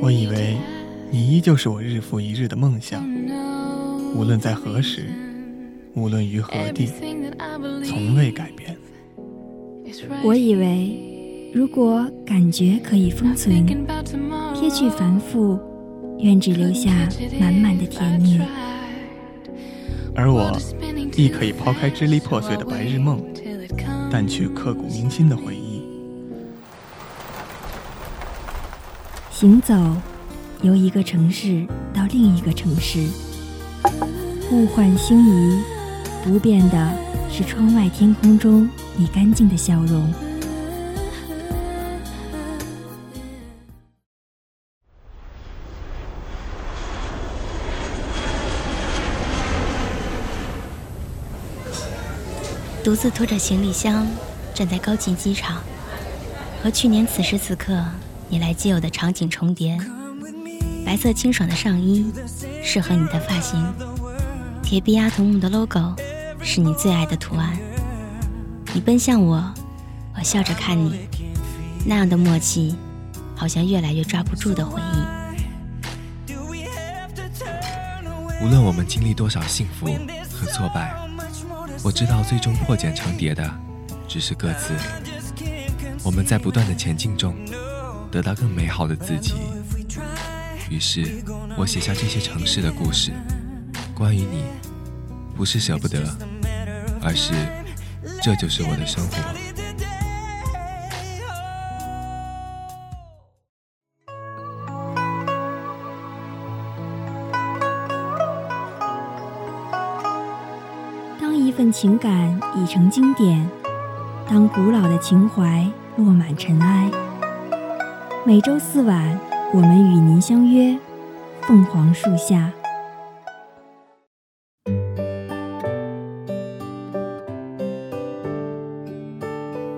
我以为你依旧是我日复一日的梦想，无论在何时，无论于何地，从未改变。我以为如果感觉可以封存，撇去繁复，愿只留下满满的甜蜜。而我亦可以抛开支离破碎的白日梦，淡去刻骨铭心的回忆。行走，由一个城市到另一个城市，物换星移，不变的是窗外天空中你干净的笑容。独自拖着行李箱站在高级机场，和去年此时此刻你来接我的场景重叠。白色清爽的上衣适合你的发型，铁臂阿童木的 logo 是你最爱的图案。你奔向我，我笑着看你，那样的默契，好像越来越抓不住的回忆。无论我们经历多少幸福和挫败。我知道，最终破茧成蝶的只是各自。我们在不断的前进中，得到更美好的自己。于是，我写下这些城市的故事，关于你，不是舍不得，而是这就是我的生活。当一份情感已成经典，当古老的情怀落满尘埃。每周四晚，我们与您相约凤凰树下。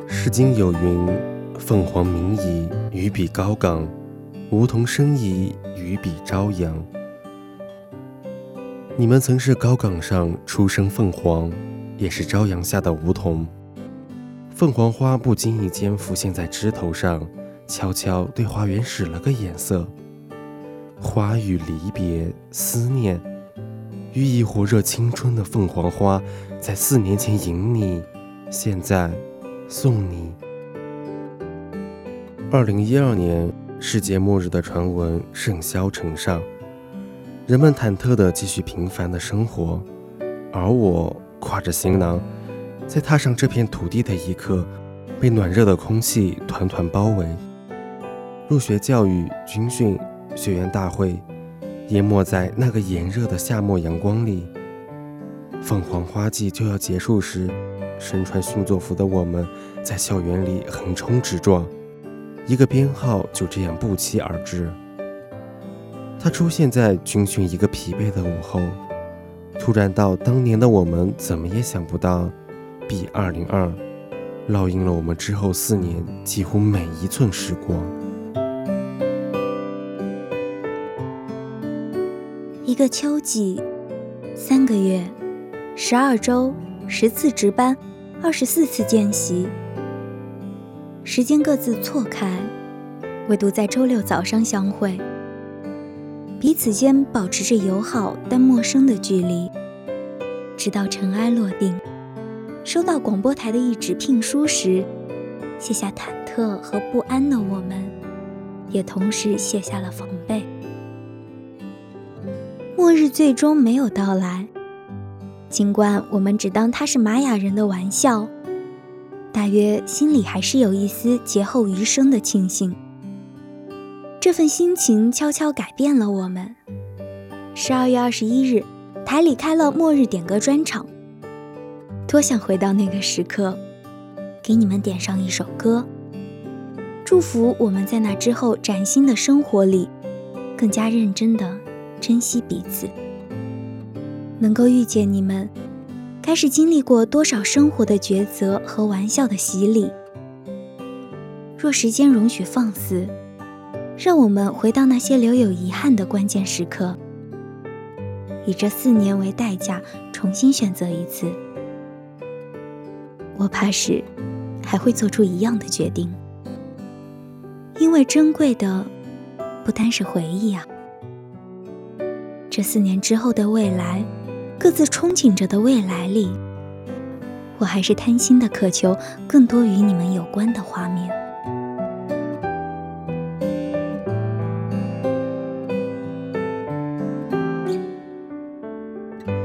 诗经有云：“凤凰鸣矣，于彼高岗；梧桐生矣，于彼朝阳。”你们曾是高岗上初生凤凰，也是朝阳下的梧桐。凤凰花不经意间浮现在枝头上，悄悄对花园使了个眼色。花语离别、思念，寓意火热青春的凤凰花，在四年前迎你，现在送你。二零一二年，世界末日的传闻甚嚣尘上。人们忐忑地继续平凡的生活，而我挎着行囊，在踏上这片土地的一刻，被暖热的空气团团包围。入学教育、军训、学员大会，淹没在那个炎热的夏末阳光里。凤凰花季就要结束时，身穿训作服的我们在校园里横冲直撞，一个编号就这样不期而至。它出现在军训一个疲惫的午后，突然到当年的我们怎么也想不到，B 二零二，烙印了我们之后四年几乎每一寸时光。一个秋季，三个月，十二周，十次值班，二十四次见习，时间各自错开，唯独在周六早上相会。彼此间保持着友好但陌生的距离，直到尘埃落定，收到广播台的一纸聘书时，卸下忐忑和不安的我们，也同时卸下了防备。末日最终没有到来，尽管我们只当它是玛雅人的玩笑，大约心里还是有一丝劫后余生的庆幸。这份心情悄悄改变了我们。十二月二十一日，台里开了末日点歌专场。多想回到那个时刻，给你们点上一首歌，祝福我们在那之后崭新的生活里，更加认真的珍惜彼此。能够遇见你们，该是经历过多少生活的抉择和玩笑的洗礼。若时间容许放肆。让我们回到那些留有遗憾的关键时刻，以这四年为代价，重新选择一次。我怕是还会做出一样的决定，因为珍贵的不单是回忆啊。这四年之后的未来，各自憧憬着的未来里，我还是贪心的渴求更多与你们有关的画面。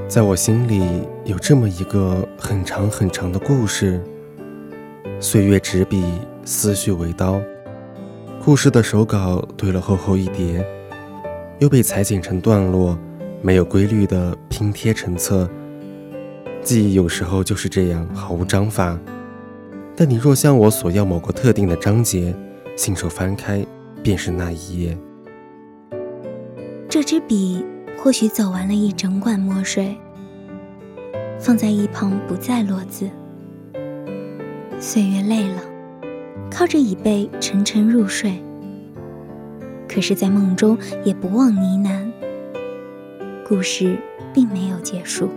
在我心里有这么一个很长很长的故事，岁月执笔，思绪为刀。故事的手稿堆了厚厚一叠，又被裁剪成段落，没有规律的拼贴成册。记忆有时候就是这样，毫无章法。但你若向我索要某个特定的章节，信手翻开，便是那一页。这支笔或许走完了一整管墨水。放在一旁，不再落字。岁月累了，靠着椅背沉沉入睡。可是，在梦中也不忘呢喃。故事并没有结束。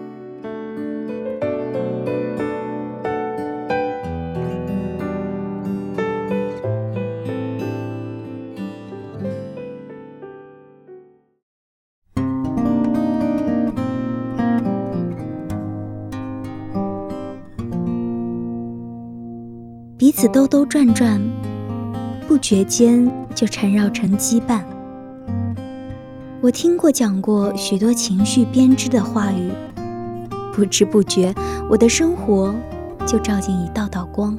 彼此兜兜转转，不觉间就缠绕成羁绊。我听过讲过许多情绪编织的话语，不知不觉，我的生活就照进一道道光。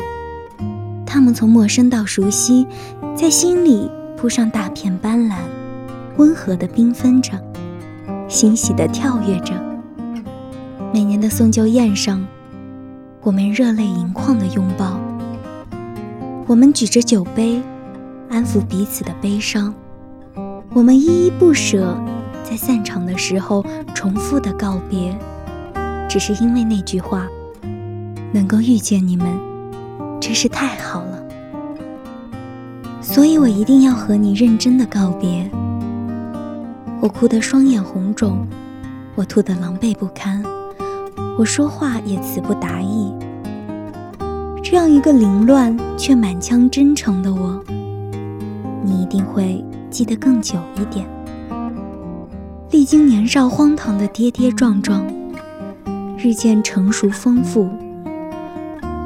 它们从陌生到熟悉，在心里铺上大片斑斓，温和地缤纷着，欣喜地跳跃着。每年的送旧宴上，我们热泪盈眶的拥抱。我们举着酒杯，安抚彼此的悲伤。我们依依不舍，在散场的时候重复的告别，只是因为那句话：能够遇见你们，真是太好了。所以我一定要和你认真的告别。我哭得双眼红肿，我吐得狼狈不堪，我说话也词不达意。这样一个凌乱却满腔真诚的我，你一定会记得更久一点。历经年少荒唐的跌跌撞撞，日渐成熟丰富，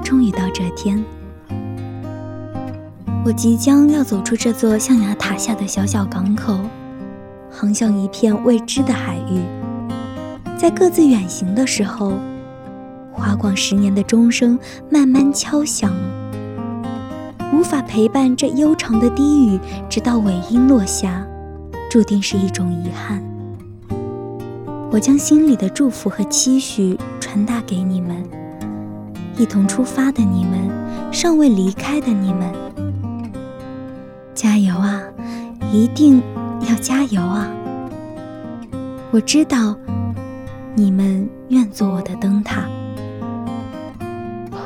终于到这天，我即将要走出这座象牙塔下的小小港口，航向一片未知的海域。在各自远行的时候。华广十年的钟声慢慢敲响，无法陪伴这悠长的低语，直到尾音落下，注定是一种遗憾。我将心里的祝福和期许传达给你们，一同出发的你们，尚未离开的你们，加油啊！一定要加油啊！我知道，你们愿做我的灯塔。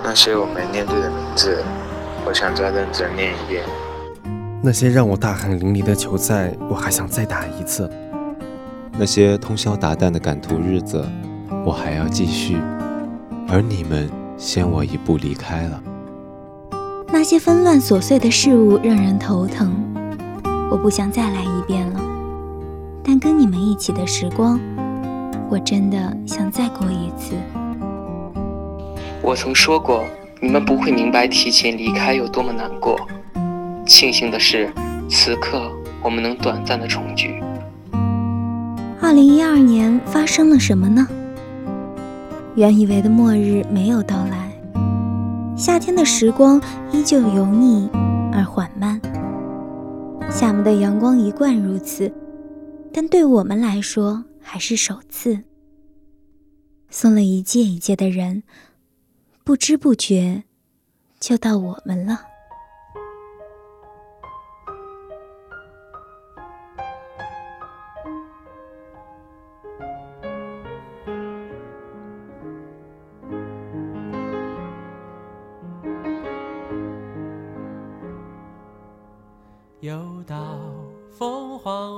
那些我没念对的名字，我想再认真念一遍。那些让我大汗淋漓的球赛，我还想再打一次。那些通宵达旦的赶图日子，我还要继续。而你们先我一步离开了。那些纷乱琐碎的事物让人头疼，我不想再来一遍了。但跟你们一起的时光，我真的想再过一次。我曾说过，你们不会明白提前离开有多么难过。庆幸的是，此刻我们能短暂的重聚。二零一二年发生了什么呢？原以为的末日没有到来，夏天的时光依旧油腻而缓慢。夏末的阳光一贯如此，但对我们来说还是首次。送了一届一届的人。不知不觉，就到我们了。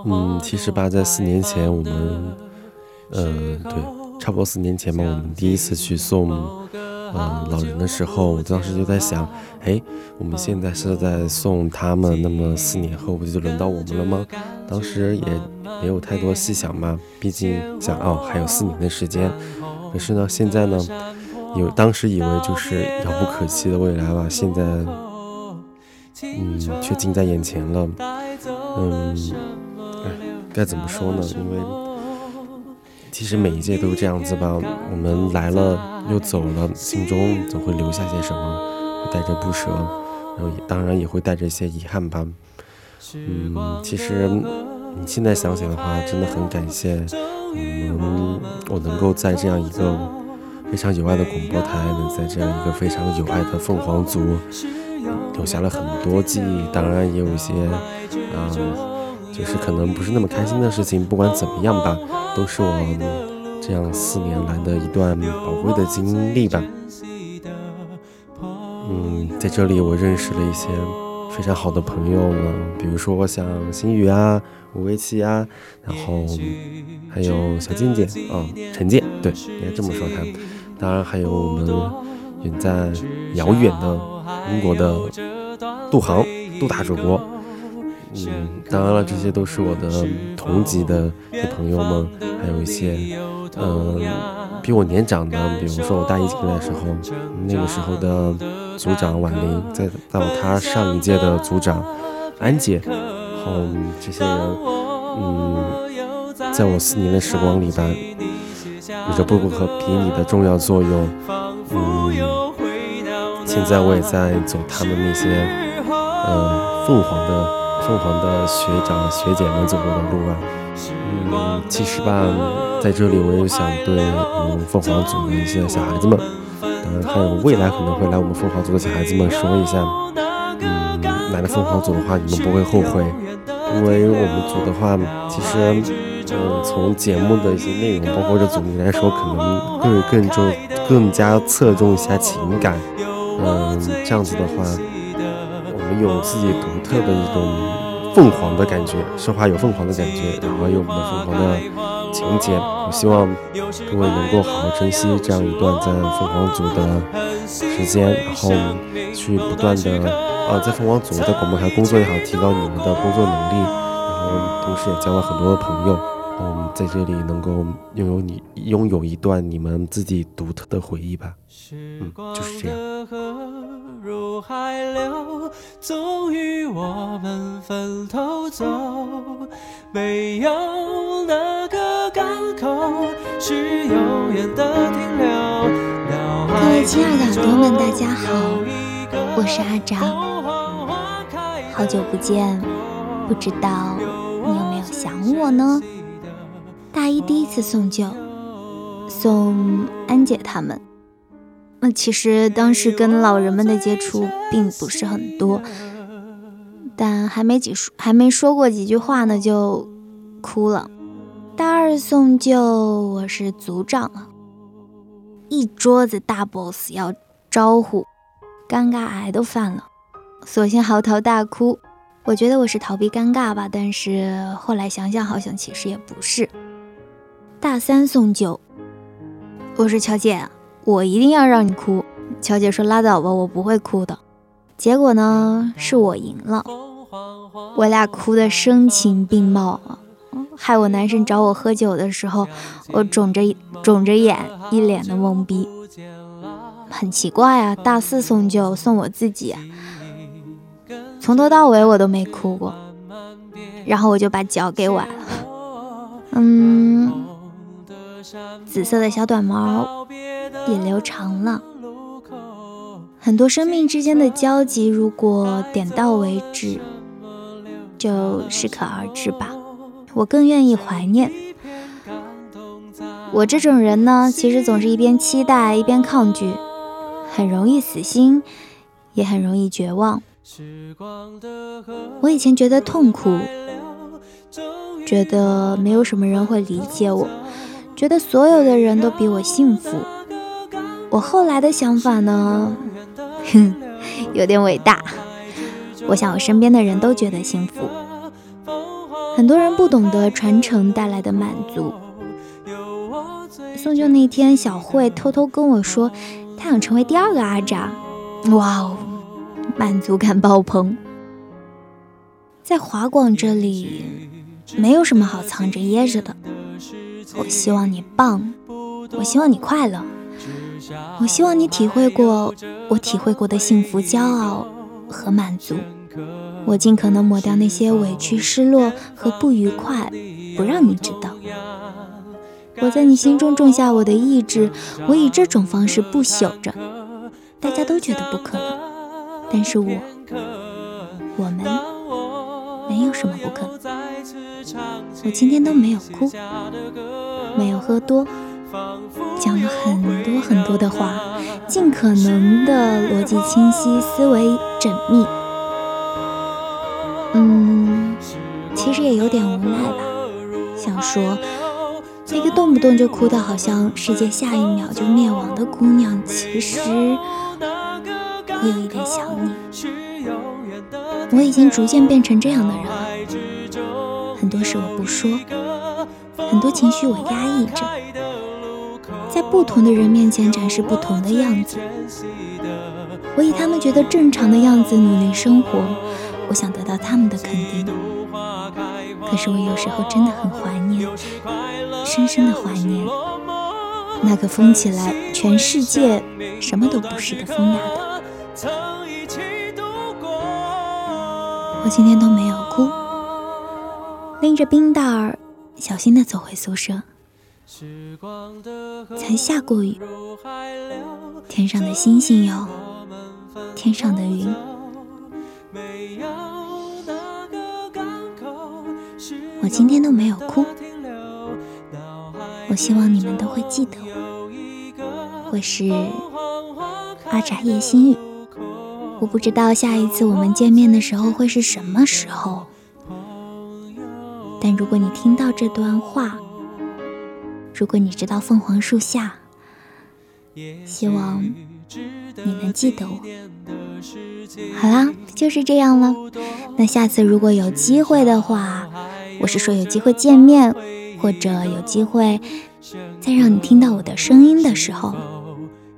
嗯，其实吧，在四年前，我们，呃，对，差不多四年前吧，我们第一次去送。嗯老人的时候，我当时就在想，哎，我们现在是在送他们，那么四年后不就轮到我们了吗？当时也没有太多细想嘛，毕竟想哦还有四年的时间。可是呢，现在呢，有当时以为就是遥不可及的未来吧，现在嗯却近在眼前了。嗯，哎，该怎么说呢？因为。其实每一届都这样子吧，我们来了又走了，心中总会留下些什么，带着不舍，然后也当然也会带着一些遗憾吧。嗯，其实你现在想想的话，真的很感谢我们，我能够在这样一个非常有爱的广播台，能在这样一个非常有爱的凤凰族留下了很多记忆，当然也有一些啊，就是可能不是那么开心的事情。不管怎么样吧。都是我这样四年来的一段宝贵的经历吧。嗯，在这里我认识了一些非常好的朋友呢，比如说像心雨啊、吴维奇啊，然后还有小静姐啊、陈建，对，应该这么说他。当然还有我们远在遥远的英国的杜航，杜大主播。嗯，当然了，这些都是我的同级的朋友们，还有一些，嗯，比我年长的，比如说我大一进来的时候，那个时候的组长婉玲，再到他上一届的组长安姐，后这些人，嗯，在我四年的时光里吧，有着不可比拟的重要作用。嗯，现在我也在走他们那些，嗯，凤凰的。凤凰的学长学姐们走过的路啊，嗯，其实吧，在这里我也想对我们凤凰组的一些小孩子们，当然还有未来可能会来我们凤凰组的小孩子们说一下，嗯，来了凤凰组的话，你们不会后悔，因为我们组的话，其实，嗯，从节目的一些内容，包括这组名来说，可能会更重、更加侧重一下情感，嗯，这样子的话，我们有自己独特的一种。凤凰的感觉，说话有凤凰的感觉，然后有我们的凤凰的情节。我希望各位能够好好珍惜这样一段在凤凰组的时间，然后去不断的啊，在凤凰组在广播台工作也好，提高你们的工作能力，然后同时也交了很多的朋友，嗯，在这里能够拥有你拥有一段你们自己独特的回忆吧。嗯，就是这样。如海流，终于我们分头走。没有哪个港口是永远的停留。各位亲爱的耳朵们，大家好，我是阿长，好久不见，不知道你有没有想我呢？大一第一次送旧，送安姐他们。那其实当时跟老人们的接触并不是很多，但还没几说还没说过几句话呢，就哭了。大二送旧，我是组长啊，一桌子大 boss 要招呼，尴尬癌都犯了，索性嚎啕大哭。我觉得我是逃避尴尬吧，但是后来想想，好像其实也不是。大三送酒，我说乔姐。我一定要让你哭，乔姐说拉倒吧，我不会哭的。结果呢，是我赢了，我俩哭得声情并茂啊，害我男神找我喝酒的时候，我肿着肿着眼，一脸的懵逼。很奇怪啊，大四送酒送我自己，从头到尾我都没哭过，然后我就把脚给崴了，嗯，紫色的小短毛。也留长了，很多生命之间的交集，如果点到为止，就适可而止吧。我更愿意怀念。我这种人呢，其实总是一边期待一边抗拒，很容易死心，也很容易绝望。我以前觉得痛苦，觉得没有什么人会理解我，觉得所有的人都比我幸福。我后来的想法呢，哼，有点伟大。我想我身边的人都觉得幸福。很多人不懂得传承带来的满足。送旧那天，小慧偷偷跟我说，她想成为第二个阿扎。哇哦，满足感爆棚！在华广这里，没有什么好藏着掖着的。我希望你棒，我希望你快乐，我希望你体会过我体会过的幸福、骄傲和满足。我尽可能抹掉那些委屈、失落和不愉快，不让你知道。我在你心中种下我的意志，我以这种方式不朽着。大家都觉得不可能，但是我，我们。没有什么不可能。我今天都没有哭，没有喝多，讲了很多很多的话，尽可能的逻辑清晰，思维缜密。嗯，其实也有点无奈吧。想说，那个动不动就哭的好像世界下一秒就灭亡的姑娘，其实我有一点想你。我已经逐渐变成这样的人了，很多事我不说，很多情绪我压抑着，在不同的人面前展示不同的样子。我以他们觉得正常的样子努力生活，我想得到他们的肯定。可是我有时候真的很怀念，深深的怀念那个疯起来全世界什么都不是的疯丫头。我今天都没有哭，拎着冰袋儿，小心的走回宿舍。才下过雨，天上的星星哟，天上的云。我今天都没有哭，我希望你们都会记得我，我是阿扎叶心雨。我不知道下一次我们见面的时候会是什么时候，但如果你听到这段话，如果你知道凤凰树下，希望你能记得我。好啦，就是这样了。那下次如果有机会的话，我是说有机会见面，或者有机会再让你听到我的声音的时候，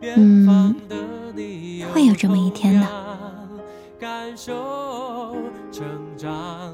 嗯，会有这么一天的。感受成长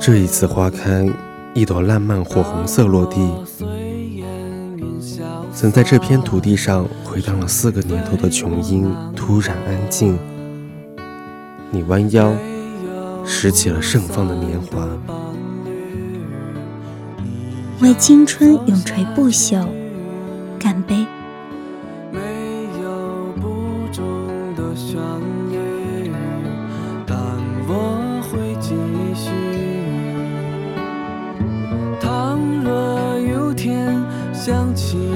这一次花开，一朵烂漫火红色落地，曾在这片土地上回荡了四个年头的琼音突然安静。你弯腰拾起了盛放的年华，为青春永垂不朽，干杯！起。